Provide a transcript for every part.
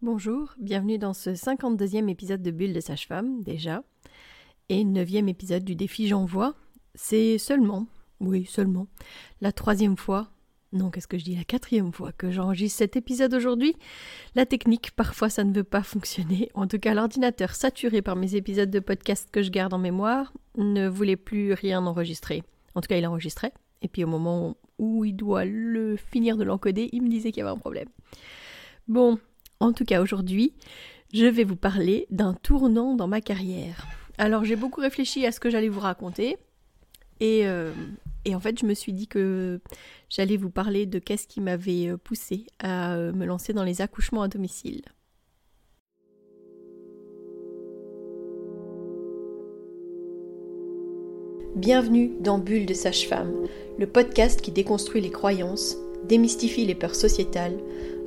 Bonjour, bienvenue dans ce 52e épisode de Bulle de Sage-Femme, déjà, et 9e épisode du défi J'envoie. C'est seulement, oui, seulement, la troisième fois, non, qu'est-ce que je dis, la quatrième fois que j'enregistre cet épisode aujourd'hui. La technique, parfois ça ne veut pas fonctionner. En tout cas, l'ordinateur saturé par mes épisodes de podcast que je garde en mémoire ne voulait plus rien enregistrer. En tout cas, il enregistrait, et puis au moment où il doit le finir de l'encoder, il me disait qu'il y avait un problème. Bon, en tout cas, aujourd'hui, je vais vous parler d'un tournant dans ma carrière. Alors, j'ai beaucoup réfléchi à ce que j'allais vous raconter. Et, euh, en fait, je me suis dit que j'allais vous parler de qu'est-ce qui m'avait euh, poussé à euh, me lancer dans les accouchements à domicile. Bienvenue dans Bulle de Sage-Femme, le podcast qui déconstruit les croyances, démystifie les peurs sociétales,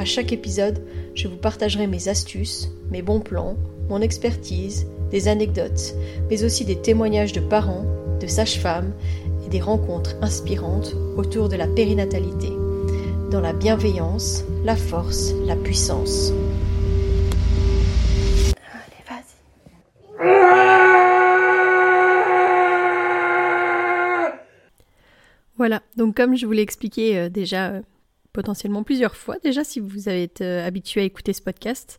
À chaque épisode, je vous partagerai mes astuces, mes bons plans, mon expertise, des anecdotes, mais aussi des témoignages de parents, de sages-femmes et des rencontres inspirantes autour de la périnatalité, dans la bienveillance, la force, la puissance. Allez, vas-y. Voilà, donc comme je vous l'ai expliqué euh, déjà euh, potentiellement plusieurs fois déjà si vous avez été euh, habitué à écouter ce podcast,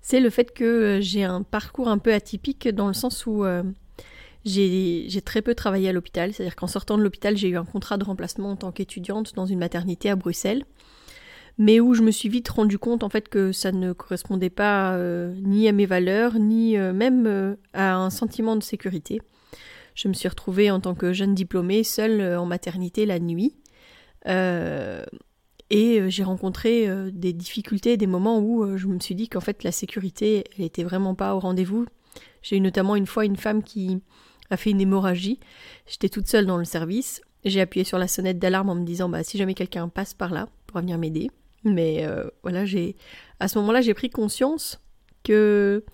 c'est le fait que euh, j'ai un parcours un peu atypique dans le sens où euh, j'ai très peu travaillé à l'hôpital, c'est-à-dire qu'en sortant de l'hôpital j'ai eu un contrat de remplacement en tant qu'étudiante dans une maternité à Bruxelles, mais où je me suis vite rendu compte en fait que ça ne correspondait pas ni à mes valeurs, ni même à un sentiment de sécurité. Je me suis retrouvée en tant que jeune diplômée seule en maternité la nuit. Et euh, j'ai rencontré euh, des difficultés, des moments où euh, je me suis dit qu'en fait la sécurité, elle était vraiment pas au rendez-vous. J'ai eu notamment une fois une femme qui a fait une hémorragie. J'étais toute seule dans le service. J'ai appuyé sur la sonnette d'alarme en me disant bah si jamais quelqu'un passe par là pour venir m'aider. Mais voilà, j'ai à ce moment-là j'ai pris conscience que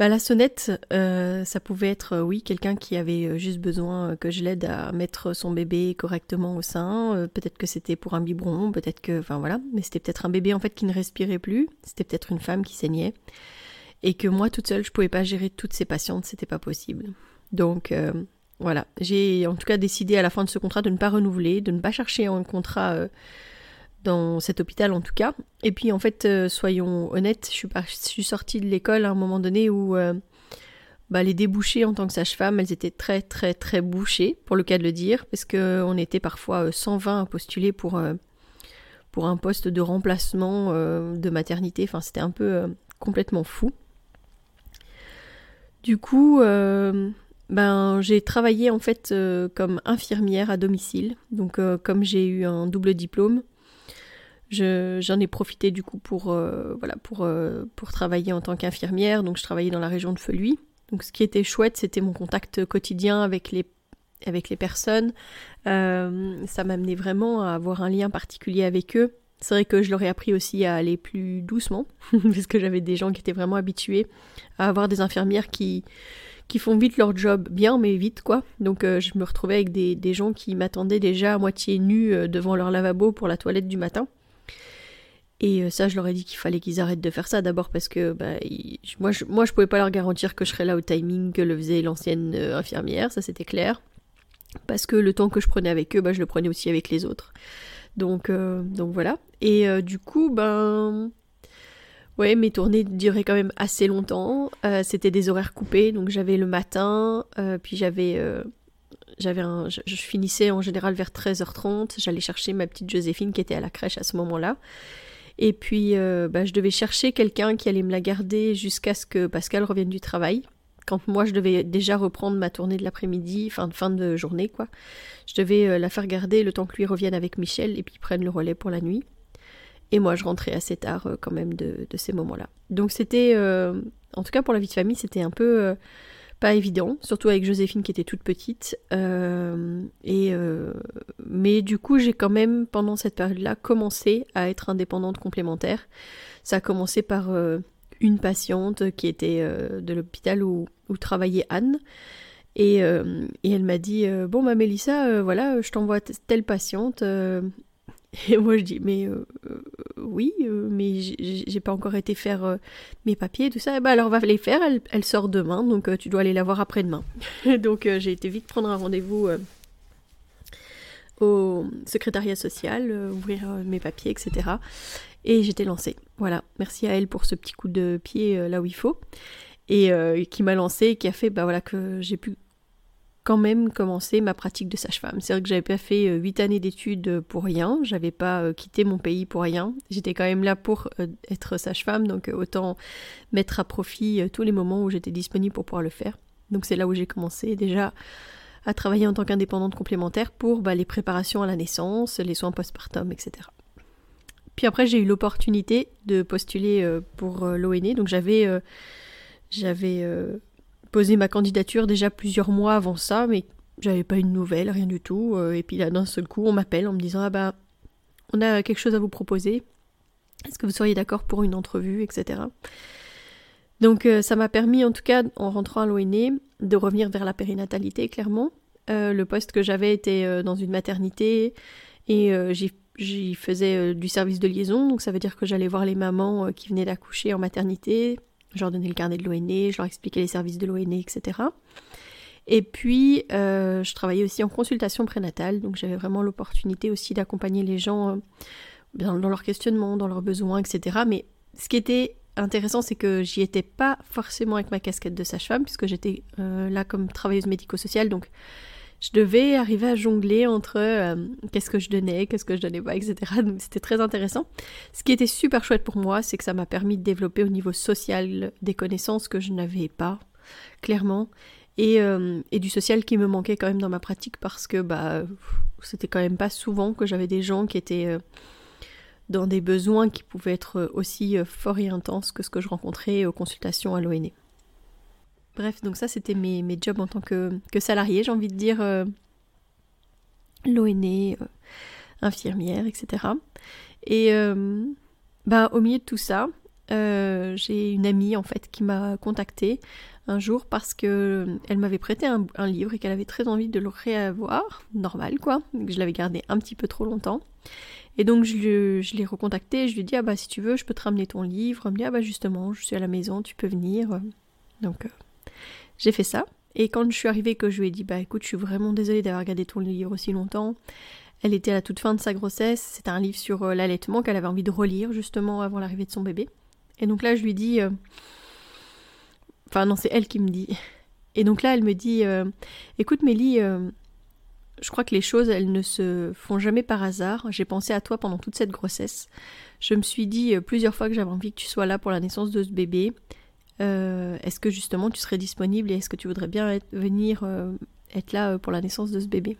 bah, la sonnette, euh, ça pouvait être, euh, oui, quelqu'un qui avait euh, juste besoin que je l'aide à mettre son bébé correctement au sein. peut-être que c'était pour un biberon, peut-être que, enfin voilà, mais c'était peut-être un bébé en fait qui ne respirait plus. C'était peut-être une femme qui saignait et que moi toute seule, je pouvais pas gérer toutes ces patientes, c'était pas possible. Donc voilà, j'ai en tout cas décidé à la fin de ce contrat de ne pas renouveler, de ne pas chercher un contrat dans cet hôpital en tout cas. Et puis en fait, euh, soyons honnêtes, je suis, sortie de l'école à un moment donné où euh, bah, les débouchés en tant que sage-femme, elles étaient très très très bouchées, pour le cas de le dire, parce qu'on était parfois 120 euh, à postuler pour, pour un poste de remplacement de maternité. Enfin, c'était un peu complètement fou. Du coup, ben, j'ai travaillé en fait comme infirmière à domicile. Donc, comme j'ai eu un double diplôme, J'en ai profité du coup pour, euh, voilà, pour, euh, pour travailler en tant qu'infirmière. Donc je travaillais dans la région de Feluy. Donc ce qui était chouette, c'était mon contact quotidien avec les, avec les personnes. Euh, ça m'amenait vraiment à avoir un lien particulier avec eux. C'est vrai que je leur ai appris aussi à aller plus doucement, parce que j'avais des gens qui étaient vraiment habitués à avoir des infirmières qui, qui font vite leur job bien, mais vite quoi. Donc je me retrouvais avec des, des gens qui m'attendaient déjà à moitié nus devant leur lavabo pour la toilette du matin. Et euh, ça, je leur ai dit qu'il fallait qu'ils arrêtent de faire ça d'abord parce que bah, moi, je, pouvais pas leur garantir que je serais là au timing que le faisait l'ancienne euh, infirmière, ça c'était clair. Parce que le temps que je prenais avec eux, bah, je le prenais aussi avec les autres. Donc, euh, voilà. Et du coup, ben. Ouais, mes tournées duraient quand même assez longtemps. c'était des horaires coupés, donc j'avais le matin, puis j'avais. je, je, finissais en général vers 13h30. J'allais chercher ma petite Joséphine qui était à la crèche à ce moment-là. Et puis, euh, bah, je devais chercher quelqu'un qui allait me la garder jusqu'à ce que Pascal revienne du travail. Quand moi, je devais déjà reprendre ma tournée de l'après-midi, fin de fin de journée, quoi. Je devais euh, la faire garder le temps que lui revienne avec Michel et puis prenne le relais pour la nuit. Et moi, je rentrais assez tard quand même de, ces moments-là. Donc c'était, en tout cas pour la vie de famille, c'était un peu pas évident, surtout avec Joséphine qui était toute petite. et mais du coup, j'ai quand même pendant cette période-là commencé à être indépendante complémentaire. Ça a commencé par une patiente qui était de l'hôpital où, où travaillait Anne. Et, euh, et elle m'a dit euh, Bon, bah, Mélissa, euh, voilà, je t'envoie telle patiente. Et moi, je dis Mais oui, mais j'ai pas encore été faire mes papiers, tout ça. bah, alors, va les faire, elle, sort demain, donc tu dois aller la voir après-demain. donc, j'ai été vite prendre un rendez-vous au secrétariat social, ouvrir mes papiers, etc. Et j'étais lancée. Voilà, merci à elle pour ce petit coup de pied là où il faut et euh, qui m'a lancé et qui a fait bah voilà que j'ai pu quand même commencer ma pratique de sage-femme. C'est vrai que j'avais pas fait euh, huit années d'études pour rien, j'avais pas euh, quitté mon pays pour rien. J'étais quand même là pour être sage-femme, donc autant mettre à profit tous les moments où j'étais disponible pour pouvoir le faire. Donc c'est là où j'ai commencé déjà à travailler en tant qu'indépendante complémentaire pour bah, les préparations à la naissance, les soins postpartum, etc. Puis après j'ai eu l'opportunité de postuler pour l'ONE, donc j'avais j'avais euh, posé ma candidature déjà plusieurs mois avant ça, mais j'avais pas une nouvelle, rien du tout. Euh, et puis là, d'un seul coup, on m'appelle en me disant Ah bah, on a quelque chose à vous proposer. Est-ce que vous seriez d'accord pour une entrevue, etc. Donc euh, ça m'a permis, en tout cas, en rentrant à l'ONE, de revenir vers la périnatalité, clairement. le poste que j'avais était dans une maternité et j'y faisais du service de liaison, donc ça veut dire que j'allais voir les mamans qui venaient d'accoucher en maternité, je leur donnais le carnet de l'ONE, je leur expliquais les services de l'ONE, etc. Et puis, euh, je travaillais aussi en consultation prénatale, donc j'avais vraiment l'opportunité aussi d'accompagner les gens euh, dans, leurs questionnements, dans leurs besoins, etc. Mais ce qui était intéressant, c'est que j'y étais pas forcément avec ma casquette de sage-femme, puisque j'étais euh, là comme travailleuse médico-sociale, donc je devais arriver à jongler entre euh, qu'est-ce que je donnais, qu'est-ce que je donnais pas, etc. Donc c'était très intéressant. Ce qui était super chouette pour moi, c'est que ça m'a permis de développer au niveau social des connaissances que je n'avais pas, clairement. Et, euh, du social qui me manquait quand même dans ma pratique parce que bah c'était quand même pas souvent que j'avais des gens qui étaient euh, dans des besoins qui pouvaient être aussi forts et intenses que ce que je rencontrais aux consultations à l'ONE. Bref, donc ça c'était mes, mes, jobs en tant que, que salarié, j'ai envie de dire euh, l'ONE, euh, infirmière, etc. Et euh, bah, au milieu de tout ça, j'ai une amie en fait qui m'a contactée un jour parce que elle m'avait prêté un, livre et qu'elle avait très envie de le réavoir, normal quoi, que je l'avais gardé un petit peu trop longtemps. Et donc je, je l'ai recontacté, je lui ai dit ah bah si tu veux je peux te ramener ton livre, elle me dit ah bah justement je suis à la maison, tu peux venir. Donc j'ai fait ça. Et quand je suis arrivée, que je lui ai dit, bah écoute, je suis vraiment désolée d'avoir gardé ton livre aussi longtemps. Elle était à la toute fin de sa grossesse. C'était un livre sur euh, l'allaitement qu'elle avait envie de relire justement avant l'arrivée de son bébé. Et donc là, je lui dis. Euh, enfin, non, c'est elle qui me dit. Et donc là, elle me dit euh, Écoute, Mélie, je crois que les choses, elles ne se font jamais par hasard. J'ai pensé à toi pendant toute cette grossesse. Je me suis dit plusieurs fois que j'avais envie que tu sois là pour la naissance de ce bébé. Euh, est-ce que justement tu serais disponible et est-ce que tu voudrais bien venir euh, être là euh, pour la naissance de ce bébé?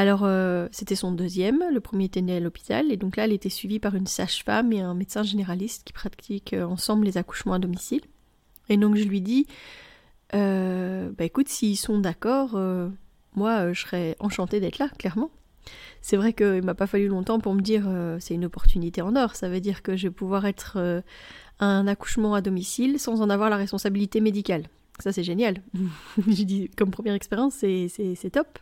Alors, c'était son deuxième, le premier était né à l'hôpital, et donc là, elle était suivie par une sage-femme et un médecin généraliste qui pratiquent ensemble les accouchements à domicile. Et donc, je lui dis, bah écoute, s'ils sont d'accord, moi, je serais enchantée d'être là, clairement. C'est vrai qu'il m'a pas fallu longtemps pour me dire, c'est une opportunité en or, ça veut dire que je vais pouvoir être un accouchement à domicile sans en avoir la responsabilité médicale. Ça, c'est génial. je dis, comme première expérience, c'est top.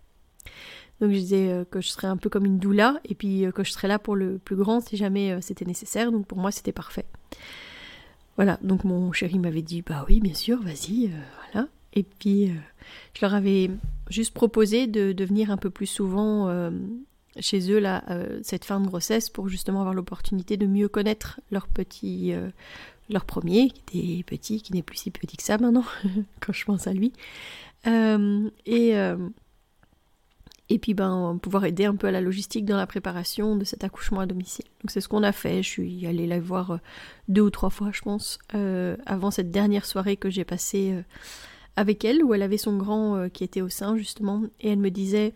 Donc je disais euh, que je serais un peu comme une doula et puis euh, que je serais là pour le plus grand si jamais euh, c'était nécessaire. Donc pour moi, c'était parfait. Voilà, donc mon chéri m'avait dit, bah oui, bien sûr, vas-y, voilà. Et puis je leur avais juste proposé de, de venir un peu plus souvent chez eux là euh, cette fin de grossesse pour justement avoir l'opportunité de mieux connaître leur petit euh, leur premier qui était petit qui n'est plus si petit que ça maintenant quand je pense à lui. Euh, et et puis ben pouvoir aider un peu à la logistique dans la préparation de cet accouchement à domicile. Donc c'est ce qu'on a fait. Je suis allée la voir deux ou trois fois je pense avant cette dernière soirée que j'ai passée avec elle où elle avait son grand qui était au sein justement et elle me disait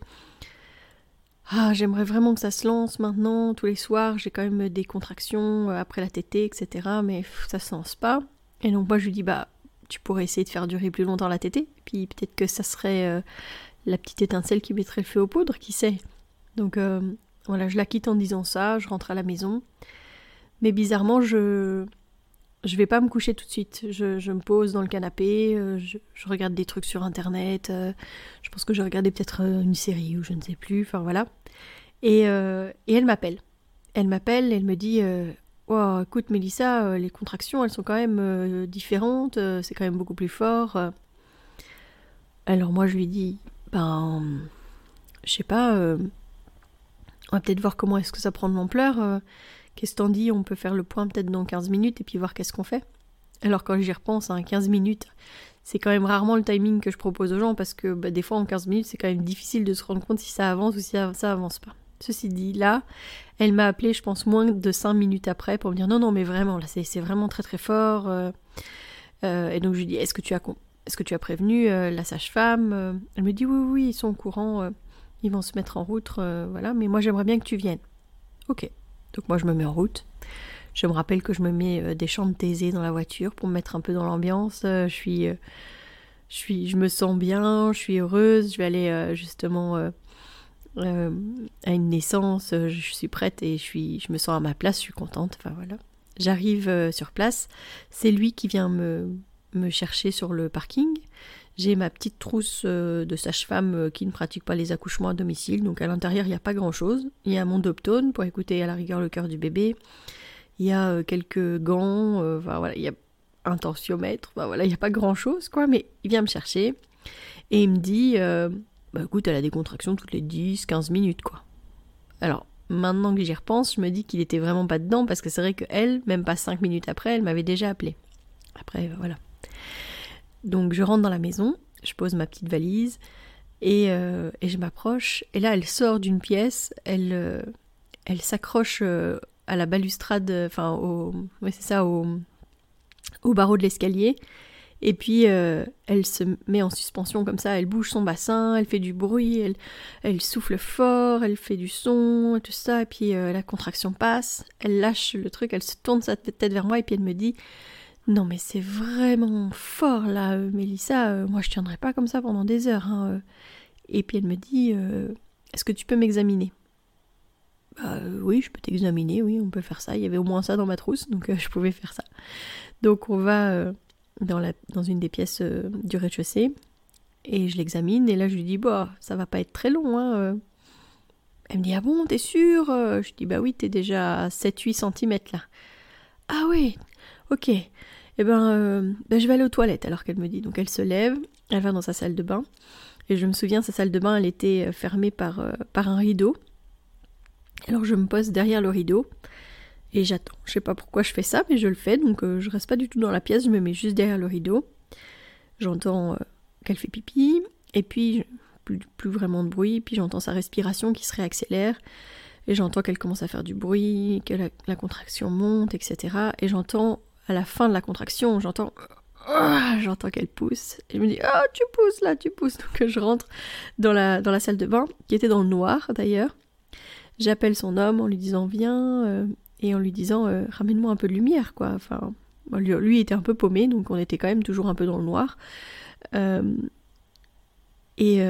ah, j'aimerais vraiment que ça se lance maintenant, tous les soirs, j'ai quand même des contractions euh, après la tétée, etc. Mais ça se lance pas. Et donc moi je lui dis, bah, tu pourrais essayer de faire durer plus longtemps la tétée, puis peut-être que ça serait euh, la petite étincelle qui mettrait le feu aux poudres, qui sait. Donc euh, voilà, je la quitte en disant ça, je rentre à la maison. Mais bizarrement, je je vais pas me coucher tout de suite. Je, me pose dans le canapé, euh, je, regarde des trucs sur internet. Euh, je pense que j'ai regardé peut-être euh, une série ou je ne sais plus. Enfin voilà. Et, elle m'appelle. Elle m'appelle, elle me dit oh, écoute Mélissa, les contractions elles sont quand même différentes, c'est quand même beaucoup plus fort. Alors moi je lui dis ben je sais pas, on va peut-être voir comment est-ce que ça prend de l'ampleur. Qu'est-ce t'en dis? On peut faire le point peut-être dans 15 minutes et puis voir qu'est-ce qu'on fait. Alors quand j'y repense, hein, 15 minutes, c'est quand même rarement le timing que je propose aux gens parce que bah, des fois en 15 minutes c'est quand même difficile de se rendre compte si ça avance ou si ça, avance pas. Ceci dit, là, elle m'a appelé, je pense, moins de 5 minutes après pour me dire non, non, mais vraiment, là, c'est vraiment très très fort. Euh, euh, et donc je lui dis est-ce que tu as, est-ce que tu as prévenu euh, la sage-femme Elle me dit oui, oui, ils sont au courant, ils vont se mettre en route, voilà, mais moi j'aimerais bien que tu viennes. Ok. Donc moi je me mets en route. Je me rappelle que je me mets euh, des chants de dans la voiture pour me mettre un peu dans l'ambiance. Euh, je suis, euh, je suis, je me sens bien, je suis heureuse. Je vais aller justement à une naissance. Je suis prête et je suis, je me sens à ma place. Je suis contente. Enfin voilà. J'arrive sur place. C'est lui qui vient me, me chercher sur le parking. J'ai ma petite trousse euh, de sage-femme euh, qui ne pratique pas les accouchements à domicile, donc à l'intérieur il n'y a pas grand-chose. Il y a mon doptone pour écouter à la rigueur le cœur du bébé. Il y a euh, quelques gants, enfin voilà, il y a un tensiomètre, voilà, il n'y a pas grand-chose quoi, mais il vient me chercher et il me dit, bah écoute, elle a des contractions toutes les 10-15 minutes quoi. Alors maintenant que j'y repense, je me dis qu'il était vraiment pas dedans parce que c'est vrai qu'elle, même pas 5 minutes après, elle m'avait déjà appelé. Après, voilà. Donc je rentre dans la maison, je pose ma petite valise et, euh, je m'approche. Et là, elle sort d'une pièce, elle, euh, elle s'accroche euh, à la balustrade, enfin, au, c'est ça, au, au barreau de l'escalier. Et puis elle se met en suspension comme ça, elle bouge son bassin, elle fait du bruit, elle, elle souffle fort, elle fait du son et tout ça. Et puis la contraction passe, elle lâche le truc, elle se tourne sa tête vers moi et puis elle me dit non mais c'est vraiment fort là, euh, Mélissa, euh, moi je tiendrai pas comme ça pendant des heures. Hein, euh. Et puis elle me dit, est-ce que tu peux m'examiner? Bah, oui, je peux t'examiner, oui, on peut faire ça. Il y avait au moins ça dans ma trousse, donc je pouvais faire ça. Donc on va dans, une des pièces du rez-de-chaussée et je l'examine et là je lui dis bah ça va pas être très long hein. Elle me dit ah bon t'es sûr Je dis bah oui t'es déjà à 7-8 cm là. Ah oui Ok, eh ben, euh, ben, je vais aller aux toilettes alors qu'elle me dit. Donc elle se lève, elle va dans sa salle de bain. Et je me souviens, sa salle de bain, elle était euh, fermée par, euh, par un rideau. Alors je me pose derrière le rideau et j'attends. Je sais pas pourquoi je fais ça, mais je le fais. Donc je reste pas du tout dans la pièce, je me mets juste derrière le rideau. J'entends qu'elle fait pipi. Et puis, plus, vraiment de bruit. Puis j'entends sa respiration qui se réaccélère. Et j'entends qu'elle commence à faire du bruit, que la contraction monte, etc. Et j'entends la fin de la contraction, j'entends ah, j'entends qu'elle pousse. Et je me dis, ah, tu pousses là, tu pousses. Donc je rentre dans la, dans la salle de bain, qui était dans le noir d'ailleurs. J'appelle son homme en lui disant, viens, euh, et en lui disant, euh, ramène-moi un peu de lumière, quoi. Enfin, lui, était un peu paumé, donc on était quand même toujours un peu dans le noir. Euh, et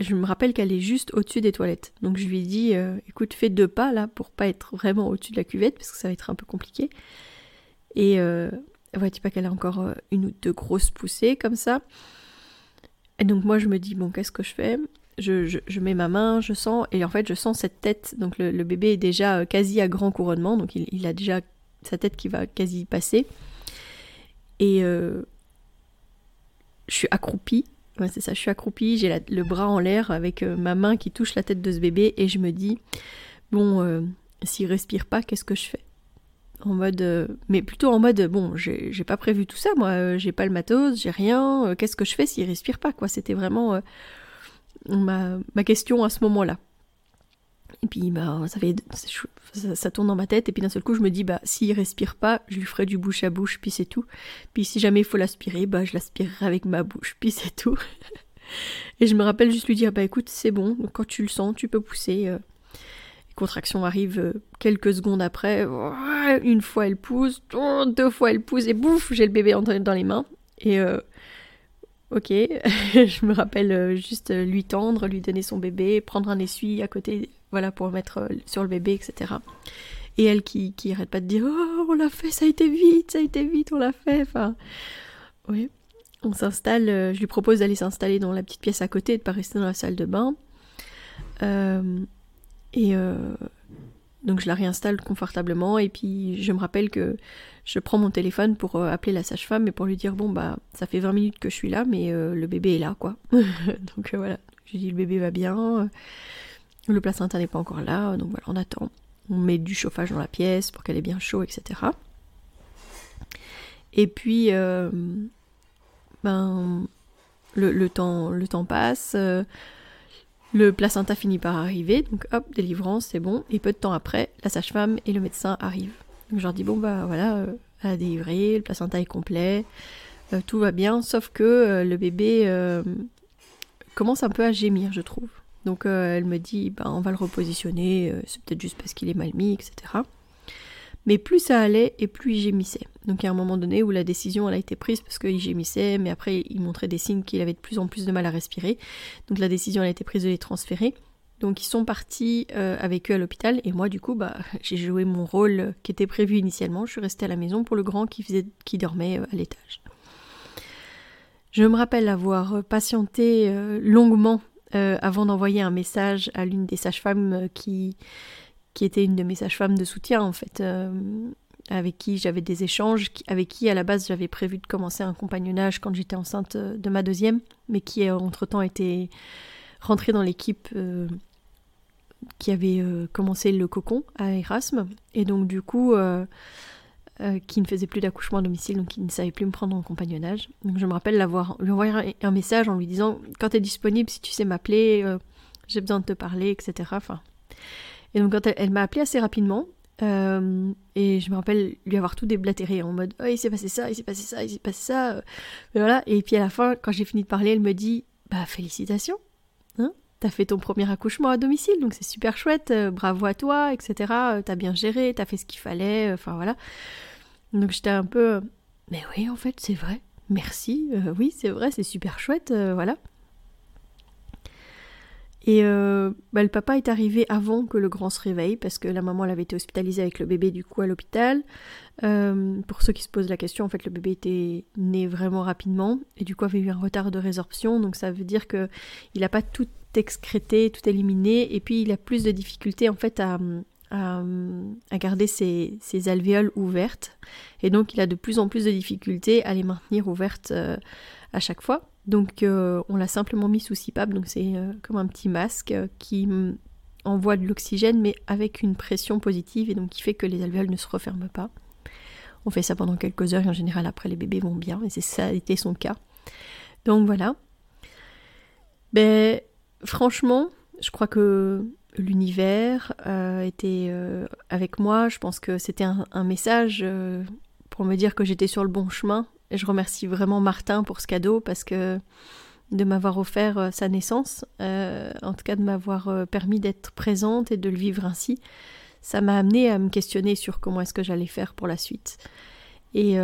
je me rappelle qu'elle est juste au-dessus des toilettes. Donc je lui dis, écoute, fais deux pas là pour pas être vraiment au-dessus de la cuvette, parce que ça va être un peu compliqué. Et euh, vois-tu pas qu'elle a encore euh, une ou deux grosses poussées comme ça? Et donc moi je me dis, bon, qu'est-ce que je fais? Je, je, mets ma main, je sens, et en fait je sens cette tête. Donc le, bébé est déjà euh, quasi à grand couronnement, donc il, a déjà sa tête qui va quasi passer. Et euh, je suis accroupie, c'est ça, je suis accroupie, j'ai le bras en l'air avec ma main qui touche la tête de ce bébé, et je me dis, bon, s'il respire pas, qu'est-ce que je fais? En mode euh, mais plutôt en mode bon j'ai pas prévu tout ça moi euh, j'ai pas le matos j'ai rien euh, qu'est-ce que je fais s'il respire pas quoi. C'était vraiment ma, ma, question à ce moment-là. Et puis bah ça fait ça, tourne dans ma tête et puis d'un seul coup je me dis bah s'il respire pas je lui ferai du bouche à bouche puis c'est tout. Puis si jamais il faut l'aspirer bah je l'aspirerai avec ma bouche puis c'est tout. Et je me rappelle juste lui dire bah écoute c'est bon, quand tu le sens tu peux pousser. Euh. Les contractions arrivent euh, quelques secondes après. Une fois elle pousse, deux fois elle pousse et bouf j'ai le bébé dans les mains. Et euh, ok, je me rappelle juste lui tendre, lui donner son bébé, prendre un essuie à côté, voilà pour mettre sur le bébé, etc. Et elle qui, qui arrête pas de dire Oh, on l'a fait, ça a été vite, ça a été vite, on l'a fait. Enfin, oui. On s'installe, euh, je lui propose d'aller s'installer dans la petite pièce à côté et de pas rester dans la salle de bain. Euh, et euh, donc je la réinstalle confortablement. Et puis je me rappelle que je prends mon téléphone pour appeler la sage-femme et pour lui dire bon bah ça fait 20 minutes que je suis là mais le bébé est là quoi. donc voilà, je dis le bébé va bien, le placenta n'est pas encore là. Donc voilà on attend. On met du chauffage dans la pièce pour qu'elle ait bien chaud, etc. Et puis, euh, ben, le, temps, le temps passe, euh, le placenta finit par arriver, donc hop, délivrance, c'est bon. Et peu de temps après, la sage-femme et le médecin arrivent. Donc je leur dis, bon, bah voilà, euh, elle a délivré, le placenta est complet, tout va bien, sauf que le bébé commence un peu à gémir, je trouve. Donc euh, elle me dit, ben, on va le repositionner, euh, c'est peut-être juste parce qu'il est mal mis, etc. Mais plus ça allait et plus il gémissait. Donc a un moment donné où la décision elle a été prise parce qu'il gémissait, mais après il montrait des signes qu'il avait de plus en plus de mal à respirer. Donc la décision elle a été prise de les transférer. Donc ils sont partis euh, avec eux à l'hôpital et moi du coup bah, j'ai joué mon rôle qui était prévu initialement. Je suis restée à la maison pour le grand qui, faisait, qui dormait à l'étage. Je me rappelle avoir patienté longuement euh, avant d'envoyer un message à l'une des sages-femmes euh, qui, qui était une de mes sages-femmes de soutien en fait, euh, avec qui j'avais des échanges, avec qui à la base j'avais prévu de commencer un compagnonnage quand j'étais enceinte de ma deuxième, mais qui entre-temps était rentrée dans l'équipe qui avait commencé le cocon à Erasme. Et donc du coup, euh, qui ne faisait plus d'accouchement à domicile, donc qui ne savait plus me prendre en compagnonnage. Donc je me rappelle l'avoir lui envoyer un, message en lui disant quand tu es disponible, si tu sais m'appeler, euh, j'ai besoin de te parler, etc. Enfin, et donc quand elle, m'a appelé assez rapidement, euh, et je me rappelle lui avoir tout déblatéré en mode oh, il s'est passé ça, il s'est passé ça, il s'est passé ça. Et voilà. Et puis à la fin, quand j'ai fini de parler, elle me dit bah félicitations, hein T'as fait ton premier accouchement à domicile, donc c'est super chouette, bravo à toi, etc. T'as bien géré, t'as fait ce qu'il fallait, enfin voilà. Donc j'étais un peu, mais oui, en fait, c'est vrai. Merci. Euh, oui, c'est vrai, c'est super chouette. Euh, voilà. Et euh, bah, le papa est arrivé avant que le grand se réveille parce que la maman elle avait été hospitalisée avec le bébé du coup à l'hôpital. pour ceux qui se posent la question, en fait le bébé était né vraiment rapidement et du coup avait eu un retard de résorption. Donc ça veut dire que il n'a pas tout excrété, tout éliminé et puis il a plus de difficultés en fait à, à, garder ses, alvéoles ouvertes. Et donc il a de plus en plus de difficultés à les maintenir ouvertes euh, à chaque fois. Donc euh, on l'a simplement mis sous CPAP, donc c'est euh, comme un petit masque qui envoie de l'oxygène mais avec une pression positive et donc qui fait que les alvéoles ne se referment pas. On fait ça pendant quelques heures et en général après les bébés vont bien et c'est ça a été son cas. Donc voilà. Ben franchement, je crois que l'univers euh, était euh, avec moi. Je pense que c'était un, message euh, pour me dire que j'étais sur le bon chemin. Et je remercie vraiment Martin pour ce cadeau parce que de m'avoir offert sa naissance, en tout cas de m'avoir permis d'être présente et de le vivre ainsi, ça m'a amené à me questionner sur comment est-ce que j'allais faire pour la suite. Et,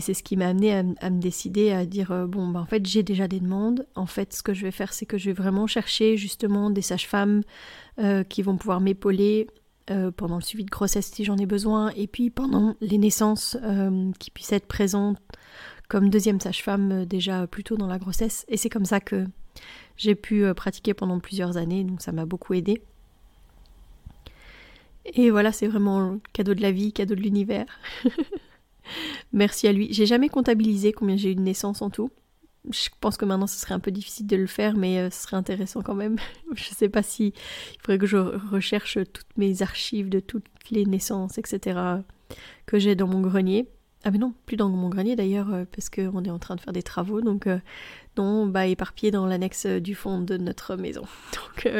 c'est ce qui m'a amené à, me décider à dire bon, bah, en fait, j'ai déjà des demandes. En fait, ce que je vais faire, c'est que je vais vraiment chercher justement des sages-femmes euh, qui vont pouvoir m'épauler euh, pendant le suivi de grossesse si j'en ai besoin, et puis pendant les naissances euh, qui puissent être présentes comme deuxième sage-femme déjà plus tôt dans la grossesse. Et c'est comme ça que j'ai pu pratiquer pendant plusieurs années, donc ça m'a beaucoup aidé. Et voilà, c'est vraiment cadeau de la vie, cadeau de l'univers. Merci à lui. J'ai jamais comptabilisé combien j'ai eu de naissances en tout je pense que maintenant ce serait un peu difficile de le faire, mais euh, ce serait intéressant quand même. je sais pas si il faudrait que je recherche toutes mes archives de toutes les naissances, etc. que j'ai dans mon grenier. Ah mais non, plus dans mon grenier d'ailleurs, euh, parce qu'on est en train de faire des travaux, donc euh, non, bah éparpillé dans l'annexe du fond de notre maison. Donc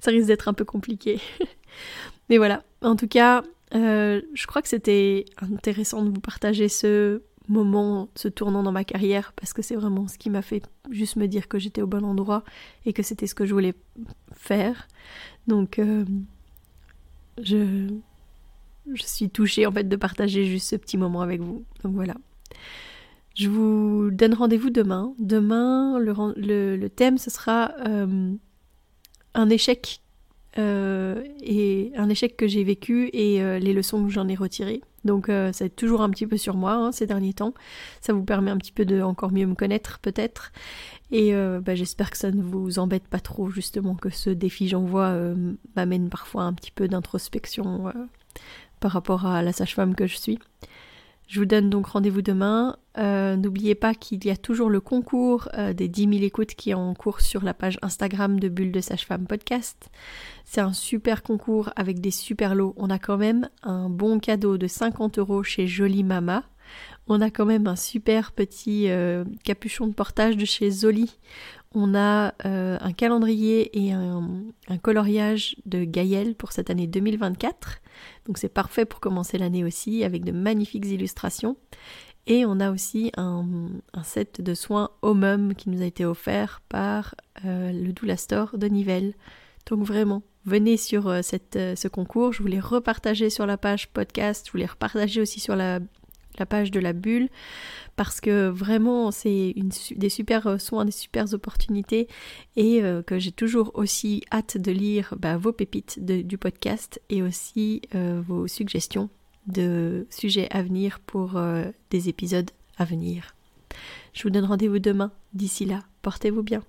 ça risque d'être un peu compliqué. mais voilà, en tout cas, je crois que c'était intéressant de vous partager ce moment, ce tournant dans ma carrière, parce que c'est vraiment ce qui m'a fait juste me dire que j'étais au bon endroit et que c'était ce que je voulais faire. Donc, euh, je, je suis touchée en fait de partager juste ce petit moment avec vous. Donc voilà. Je vous donne rendez-vous demain. Demain, le, le, thème, ce sera euh, un échec euh, et un échec que j'ai vécu et les leçons que j'en ai retirées. Donc euh, c'est toujours un petit peu sur moi hein, ces derniers temps. Ça vous permet un petit peu de encore mieux me connaître peut-être. Et euh, bah, j'espère que ça ne vous embête pas trop justement que ce défi j'envoie euh, m'amène parfois un petit peu d'introspection par rapport à la sage-femme que je suis. Je vous donne donc rendez-vous demain. Euh, n'oubliez pas qu'il y a toujours le concours euh, des 10 000 écoutes qui est en cours sur la page Instagram de Bulle de Sage-Femme Podcast. C'est un super concours avec des super lots. On a quand même un bon cadeau de 50 euros chez Jolie Mama. On a quand même un super petit euh, capuchon de portage de chez Zoli on a euh, un calendrier et un, coloriage de Gaël pour cette année 2024. Donc c'est parfait pour commencer l'année aussi avec de magnifiques illustrations. Et on a aussi un, set de soins Homum qui nous a été offert par euh, le Doula Store de Nivelles. Donc vraiment, venez sur ce concours. Je voulais repartager sur la page podcast. Je voulais repartager aussi sur la la page de la bulle parce que vraiment c'est des super euh, soins, des super opportunités et euh, que j'ai toujours aussi hâte de lire bah, vos pépites du podcast et aussi euh, vos suggestions de sujets à venir pour des épisodes à venir. Je vous donne rendez-vous demain. D'ici là, portez-vous bien.